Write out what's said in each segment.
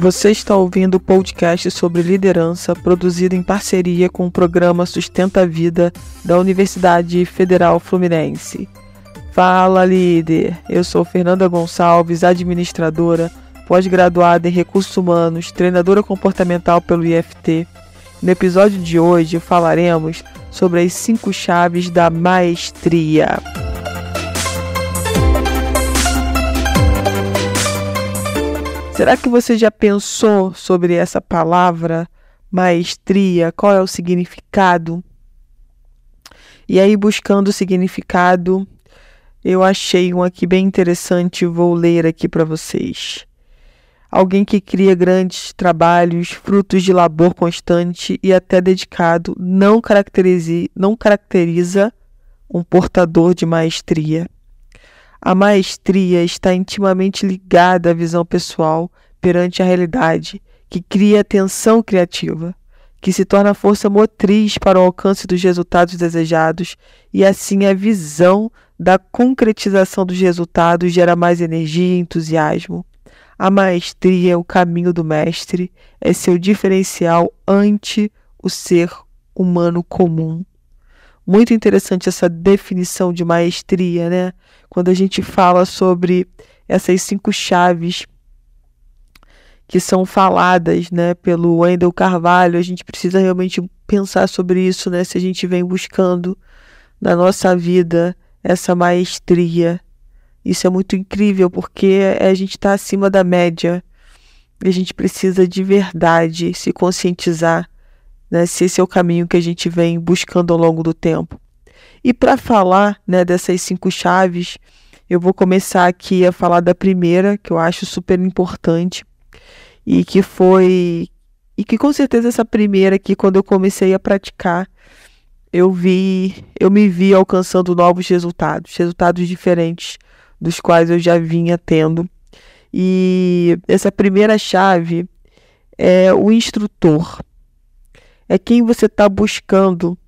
Você está ouvindo o podcast sobre liderança produzido em parceria com o programa Sustenta a Vida da Universidade Federal Fluminense. Fala, líder! Eu sou Fernanda Gonçalves, administradora, pós-graduada em recursos humanos, treinadora comportamental pelo IFT. No episódio de hoje falaremos sobre as cinco chaves da maestria. Será que você já pensou sobre essa palavra maestria? Qual é o significado? E aí, buscando o significado, eu achei um aqui bem interessante, vou ler aqui para vocês. Alguém que cria grandes trabalhos, frutos de labor constante e até dedicado, não não caracteriza um portador de maestria. A maestria está intimamente ligada à visão pessoal perante a realidade, que cria tensão criativa, que se torna força motriz para o alcance dos resultados desejados, e assim a visão da concretização dos resultados gera mais energia e entusiasmo. A maestria é o caminho do mestre, é seu diferencial ante o ser humano comum. Muito interessante essa definição de maestria, né? Quando a gente fala sobre essas cinco chaves que são faladas, né, pelo Wendell Carvalho, a gente precisa realmente pensar sobre isso, né? Se a gente vem buscando na nossa vida essa maestria. Isso é muito incrível porque a gente está acima da média. E a gente precisa de verdade se conscientizar né, se esse é o caminho que a gente vem buscando ao longo do tempo. E para falar né, dessas cinco chaves, eu vou começar aqui a falar da primeira, que eu acho super importante, e que foi. E que com certeza essa primeira aqui, quando eu comecei a praticar, eu vi, eu me vi alcançando novos resultados, resultados diferentes dos quais eu já vinha tendo. E essa primeira chave é o instrutor é quem você está buscando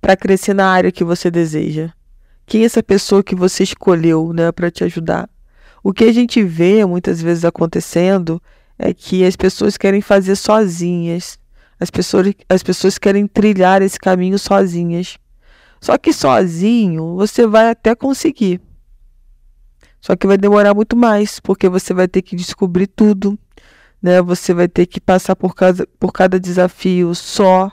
para crescer na área que você deseja. Quem é essa pessoa que você escolheu né, para te ajudar? O que a gente vê muitas vezes acontecendo é que as pessoas querem fazer sozinhas. As pessoas, as pessoas querem trilhar esse caminho sozinhas. Só que sozinho você vai até conseguir. Só que vai demorar muito mais, porque você vai ter que descobrir tudo, né? Você vai ter que passar por cada, por cada desafio só.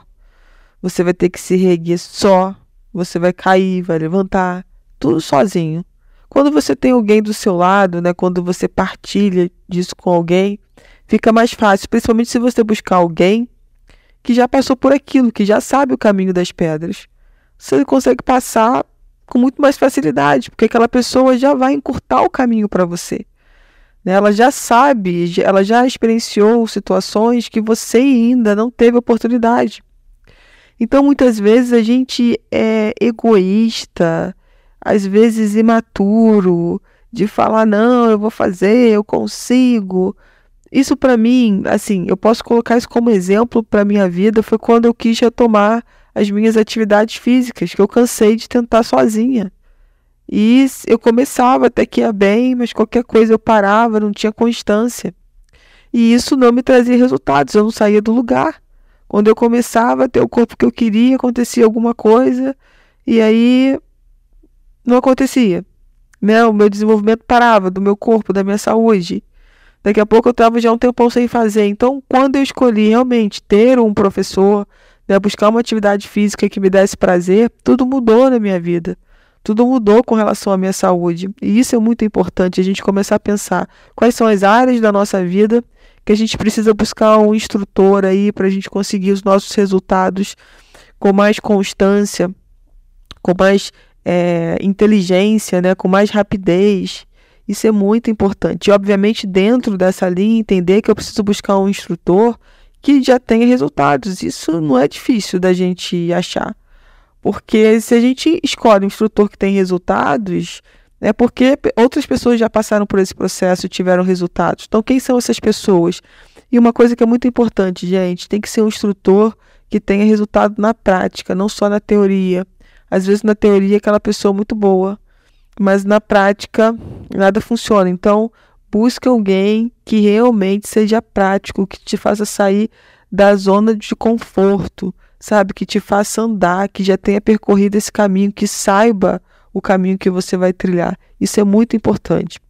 Você vai ter que se reerguer só. Você vai cair, vai levantar, tudo sozinho. Quando você tem alguém do seu lado, né? Quando você partilha disso com alguém, fica mais fácil, principalmente se você buscar alguém que já passou por aquilo, que já sabe o caminho das pedras. Você consegue passar com muito mais facilidade, porque aquela pessoa já vai encurtar o caminho para você. Né? Ela já sabe, ela já experienciou situações que você ainda não teve oportunidade. Então, muitas vezes a gente é egoísta, às vezes imaturo, de falar: não, eu vou fazer, eu consigo. Isso para mim, assim, eu posso colocar isso como exemplo para minha vida. Foi quando eu quis retomar as minhas atividades físicas, que eu cansei de tentar sozinha. E eu começava até que ia bem, mas qualquer coisa eu parava, não tinha constância. E isso não me trazia resultados, eu não saía do lugar. Quando eu começava a ter o corpo que eu queria, acontecia alguma coisa, e aí não acontecia. Né? O meu desenvolvimento parava do meu corpo, da minha saúde. Daqui a pouco eu estava já um tempão sem fazer. Então, quando eu escolhi realmente ter um professor, né, buscar uma atividade física que me desse prazer, tudo mudou na minha vida. Tudo mudou com relação à minha saúde. E isso é muito importante, a gente começar a pensar quais são as áreas da nossa vida que a gente precisa buscar um instrutor aí para a gente conseguir os nossos resultados com mais constância, com mais é, inteligência, né, com mais rapidez. Isso é muito importante. E, obviamente, dentro dessa linha, entender que eu preciso buscar um instrutor que já tenha resultados. Isso não é difícil da gente achar. Porque se a gente escolhe um instrutor que tem resultados, é porque outras pessoas já passaram por esse processo e tiveram resultados. Então, quem são essas pessoas? E uma coisa que é muito importante, gente, tem que ser um instrutor que tenha resultado na prática, não só na teoria. Às vezes na teoria aquela pessoa é muito boa, mas na prática nada funciona. Então, Busque alguém que realmente seja prático, que te faça sair da zona de conforto, sabe? Que te faça andar, que já tenha percorrido esse caminho, que saiba o caminho que você vai trilhar. Isso é muito importante.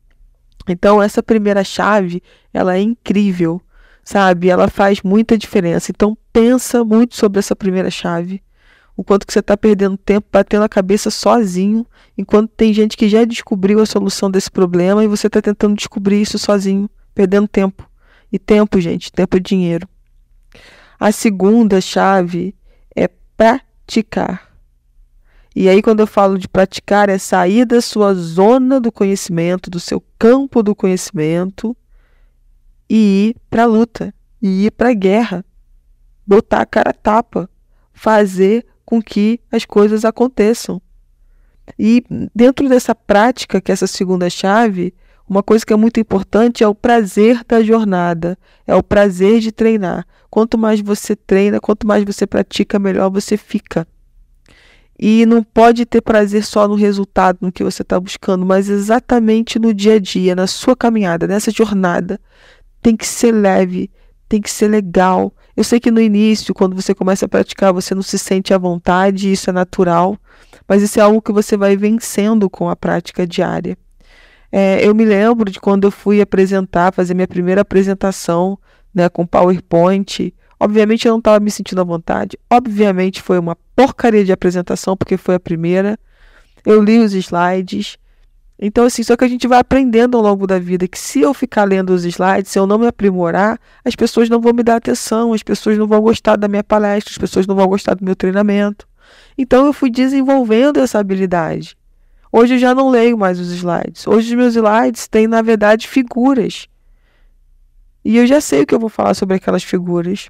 Então, essa primeira chave, ela é incrível, sabe? Ela faz muita diferença. Então, pensa muito sobre essa primeira chave o quanto que você está perdendo tempo batendo a cabeça sozinho, enquanto tem gente que já descobriu a solução desse problema e você está tentando descobrir isso sozinho, perdendo tempo. E tempo, gente, tempo é dinheiro. A segunda chave praticar. E aí, quando eu falo de praticar, é sair da sua zona do conhecimento, do seu campo do conhecimento e ir para a luta, e ir para a guerra, botar a cara a tapa, fazer com que as coisas aconteçam. E dentro dessa prática, que é essa segunda chave, uma coisa que é muito importante é o prazer da jornada, é o prazer de treinar. Quanto mais você treina, quanto mais você pratica, melhor você fica. E não pode ter prazer só no resultado, no que você está buscando, mas exatamente no dia a dia, na sua caminhada, nessa jornada. Tem que ser leve, tem que ser legal, eu sei que no início, quando você começa a praticar, você não se sente à vontade, isso é natural, mas isso é algo que você vai vencendo com a prática diária. É, eu me lembro de quando eu fui apresentar, fazer minha primeira apresentação né, com PowerPoint. Obviamente eu não estava me sentindo à vontade. Obviamente foi uma porcaria de apresentação, porque foi a primeira. Eu li os slides, então, assim, só que a gente vai aprendendo ao longo da vida que se eu ficar lendo os slides, se eu não me aprimorar, as pessoas não vão me dar atenção, as pessoas não vão gostar da minha palestra, as pessoas não vão gostar do meu treinamento. Então, eu fui desenvolvendo essa habilidade. Hoje eu já não leio mais os slides. Hoje os meus slides têm, na verdade, figuras. E eu já sei o que eu vou falar sobre aquelas figuras.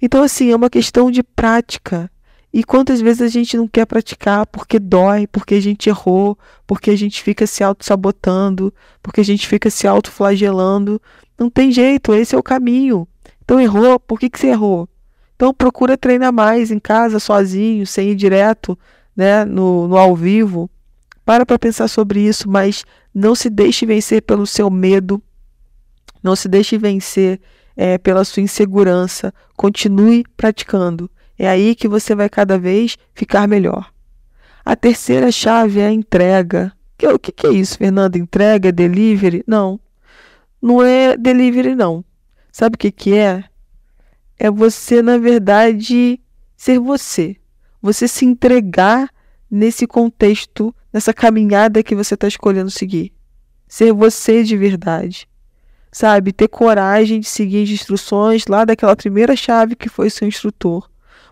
Então, assim, é uma questão de prática. E quantas vezes a gente não quer praticar porque dói, porque a gente errou, porque a gente fica se auto-sabotando, porque a gente fica se auto-flagelando. Não tem jeito, esse é o caminho. Então errou, por que, que você errou? Então procura treinar mais em casa, sozinho, sem ir direto né, no, no ao vivo. Para para pensar sobre isso, mas não se deixe vencer pelo seu medo, não se deixe vencer é, pela sua insegurança. Continue praticando. É aí que você vai cada vez ficar melhor. A terceira chave é a entrega. O que, é isso, Fernanda? Entrega, delivery? Não. Não é delivery, não. Sabe o que é? É você, na verdade, ser você. Você se entregar nesse contexto, nessa caminhada que você está escolhendo seguir. Ser você de verdade. Sabe? Ter coragem de seguir as instruções lá daquela primeira chave que foi seu instrutor.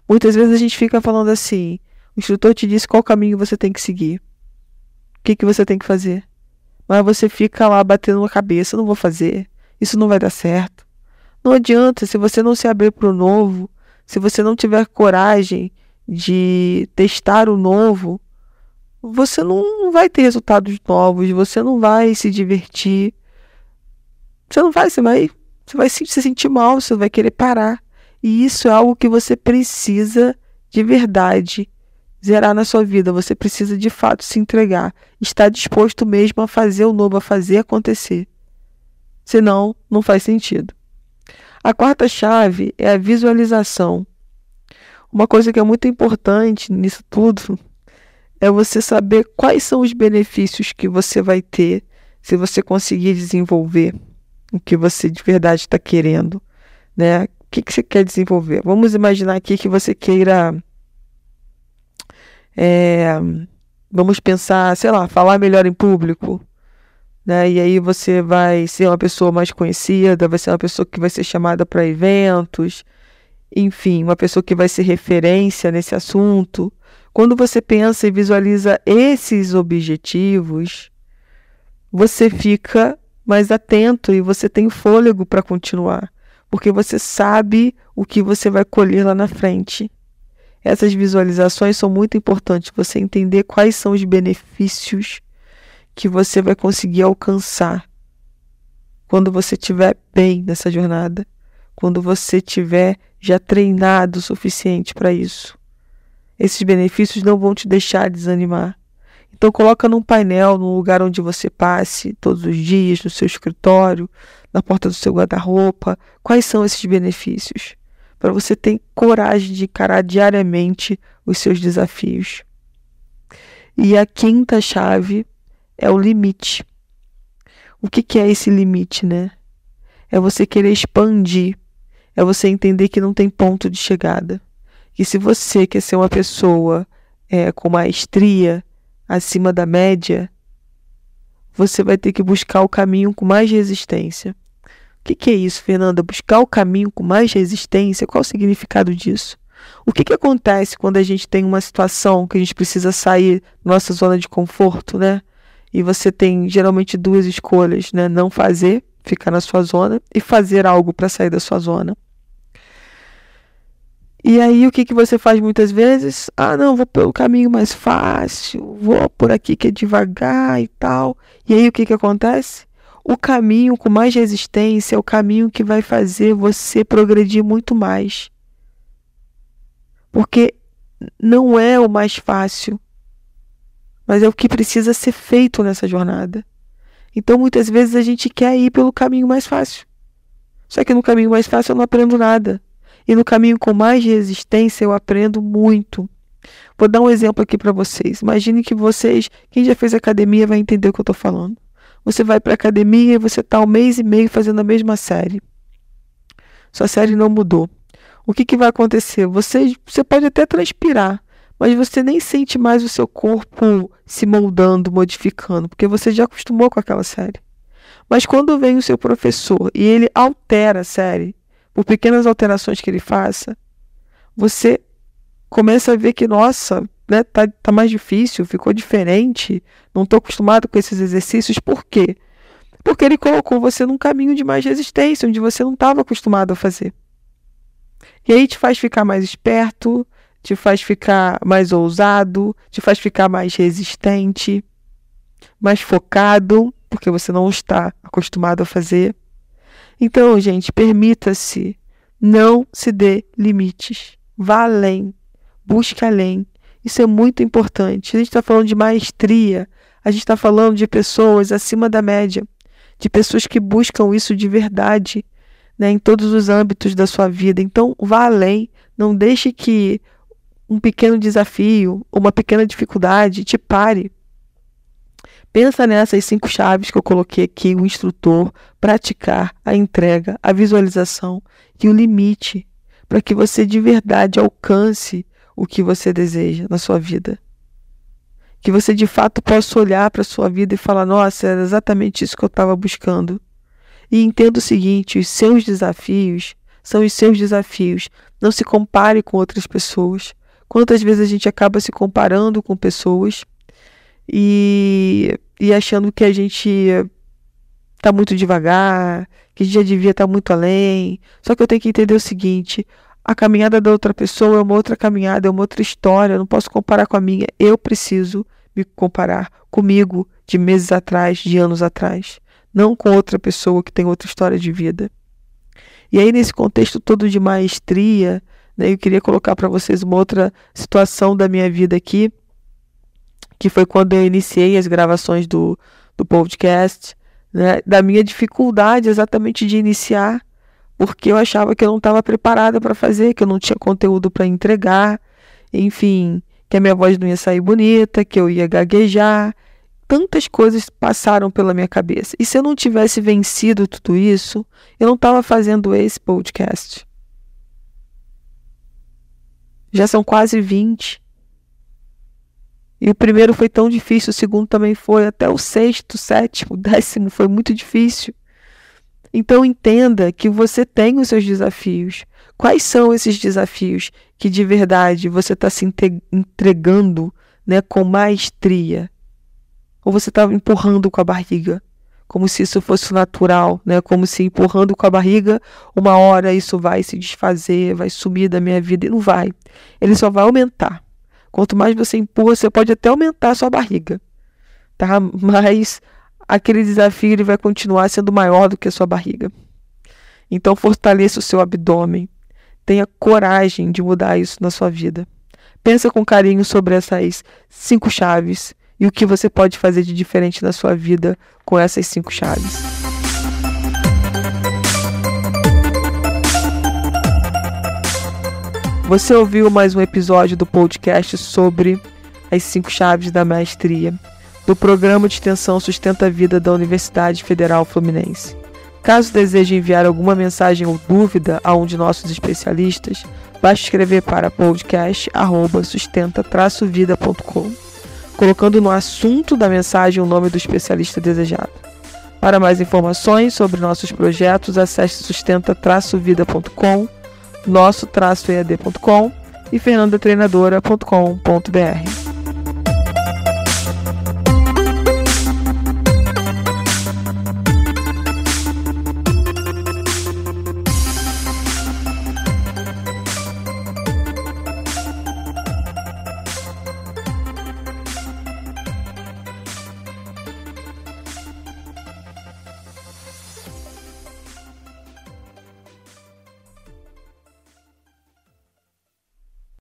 Muitas vezes a gente fica falando assim: o instrutor te disse qual caminho você tem que seguir. O que, que você tem que fazer? Mas você fica lá batendo a cabeça: não vou fazer, isso não vai dar certo. Não adianta, se você não se abrir para o novo, se você não tiver coragem de testar o novo, você não vai ter resultados novos, você não vai se divertir. Você não vai, você vai, você vai se sentir mal, você vai querer parar. E isso é algo que você precisa de verdade zerar na sua vida. Você precisa de fato se entregar, estar disposto mesmo a fazer o novo, a fazer acontecer. Senão, não faz sentido. A quarta chave é a visualização. Uma coisa que é muito importante nisso tudo é você saber quais são os benefícios que você vai ter se você conseguir desenvolver o que você de verdade está querendo, né? que, que você quer desenvolver? Vamos imaginar aqui que você queira. É, vamos pensar, sei lá, falar melhor em público. Né? E aí você vai ser uma pessoa mais conhecida, vai ser uma pessoa que vai ser chamada para eventos, enfim, uma pessoa que vai ser referência nesse assunto. Quando você pensa e visualiza esses objetivos, você fica mais atento e você tem fôlego para continuar porque você sabe o que você vai colher lá na frente. Essas visualizações são muito importantes, você entender quais são os benefícios que você vai conseguir alcançar quando você estiver bem nessa jornada, quando você estiver já treinado o suficiente para isso. Esses benefícios não vão te deixar desanimar. Então coloca num painel, num lugar onde você passe todos os dias, no seu escritório, na porta do seu guarda-roupa, quais são esses benefícios? Para você ter coragem de encarar diariamente os seus desafios. E a quinta chave é o limite. O que, que é esse limite, né? É você querer expandir, é você entender que não tem ponto de chegada. Que se você quer ser uma pessoa é, com maestria, acima da média, você vai ter que buscar o caminho com mais resistência. O que, que é isso, Fernanda? Buscar o caminho com mais resistência? Qual o significado disso? O que, que acontece quando a gente tem uma situação que a gente precisa sair da nossa zona de conforto, né? E você tem geralmente duas escolhas, né? Não fazer, ficar na sua zona, e fazer algo para sair da sua zona. E aí o que, que você faz muitas vezes? Ah, não, vou pelo caminho mais fácil, vou por aqui que é devagar e tal. E aí o que, que acontece? O caminho com mais resistência é o caminho que vai fazer você progredir muito mais. Porque não é o mais fácil, mas é o que precisa ser feito nessa jornada. Então muitas vezes a gente quer ir pelo caminho mais fácil. Só que no caminho mais fácil eu não aprendo nada. E no caminho com mais resistência eu aprendo muito. Vou dar um exemplo aqui para vocês. Imagine que vocês, quem já fez academia vai entender o que eu estou falando. Você vai para academia e você está um mês e meio fazendo a mesma série. Sua série não mudou. O que, que vai acontecer? Você, você pode até transpirar, mas você nem sente mais o seu corpo se moldando, modificando, porque você já acostumou com aquela série. Mas quando vem o seu professor e ele altera a série, por pequenas alterações que ele faça, você começa a ver que, nossa, né, tá, tá mais difícil, ficou diferente, não estou acostumado com esses exercícios. Por quê? Porque ele colocou você num caminho de mais resistência, onde você não estava acostumado a fazer. E aí te faz ficar mais esperto, te faz ficar mais ousado, te faz ficar mais resistente, mais focado, porque você não está acostumado a fazer. Então, gente, permita-se, não se dê limites. Vá além, busque além. Isso é muito importante. A gente está falando de maestria, a gente está falando de pessoas acima da média, de pessoas que buscam isso de verdade, né, em todos os âmbitos da sua vida. Então, vá além. Não deixe que um pequeno desafio, uma pequena dificuldade te pare. Pensa nessas cinco chaves que eu coloquei aqui: o instrutor, praticar, a entrega, a visualização e o limite, para que você de verdade alcance o que você deseja na sua vida. Que você de fato possa olhar para a sua vida e falar: nossa, era exatamente isso que eu estava buscando. E entenda o seguinte: os seus desafios são os seus desafios. Não se compare com outras pessoas. Quantas vezes a gente acaba se comparando com pessoas e, e achando que a gente está muito devagar, que a gente já devia estar tá muito além. Só que eu tenho que entender o seguinte: a caminhada da outra pessoa é uma outra caminhada, é uma outra história. Eu não posso comparar com a minha. Eu preciso me comparar comigo de meses atrás, de anos atrás, não com outra pessoa que tem outra história de vida. E aí, nesse contexto todo de maestria, né, eu queria colocar para vocês uma outra situação da minha vida aqui, que foi quando eu iniciei as gravações do, do podcast, né, da minha dificuldade exatamente de iniciar, porque eu achava que eu não estava preparada para fazer, que eu não tinha conteúdo para entregar, enfim, que a minha voz não ia sair bonita, que eu ia gaguejar. Tantas coisas passaram pela minha cabeça. E se eu não tivesse vencido tudo isso, eu não estava fazendo esse podcast. Já são quase 20. E o primeiro foi tão difícil, o segundo também foi, até o sexto, sétimo, décimo foi muito difícil. Então entenda que você tem os seus desafios. Quais são esses desafios que de verdade você está se entregando né, com maestria? Ou você está empurrando com a barriga? Como se isso fosse natural, né? Como se empurrando com a barriga, uma hora isso vai se desfazer, vai sumir da minha vida. E não vai. Ele só vai aumentar. Quanto mais você empurra, você pode até aumentar a sua barriga, tá? Mas aquele desafio ele vai continuar sendo maior do que a sua barriga. Então fortaleça o seu abdômen. Tenha coragem de mudar isso na sua vida. Pensa com carinho sobre essas cinco chaves e o que você pode fazer de diferente na sua vida com essas cinco chaves. Você ouviu mais um episódio do podcast sobre as cinco chaves da maestria do programa de extensão Sustenta a Vida da Universidade Federal Fluminense. Caso deseje enviar alguma mensagem ou dúvida a um de nossos especialistas, basta escrever para podcast@sustenta-vida.com, colocando no assunto da mensagem o nome do especialista desejado. Para mais informações sobre nossos projetos, acesse sustenta-vida.com, nosso-ead.com e fernandatreinadora.com.br.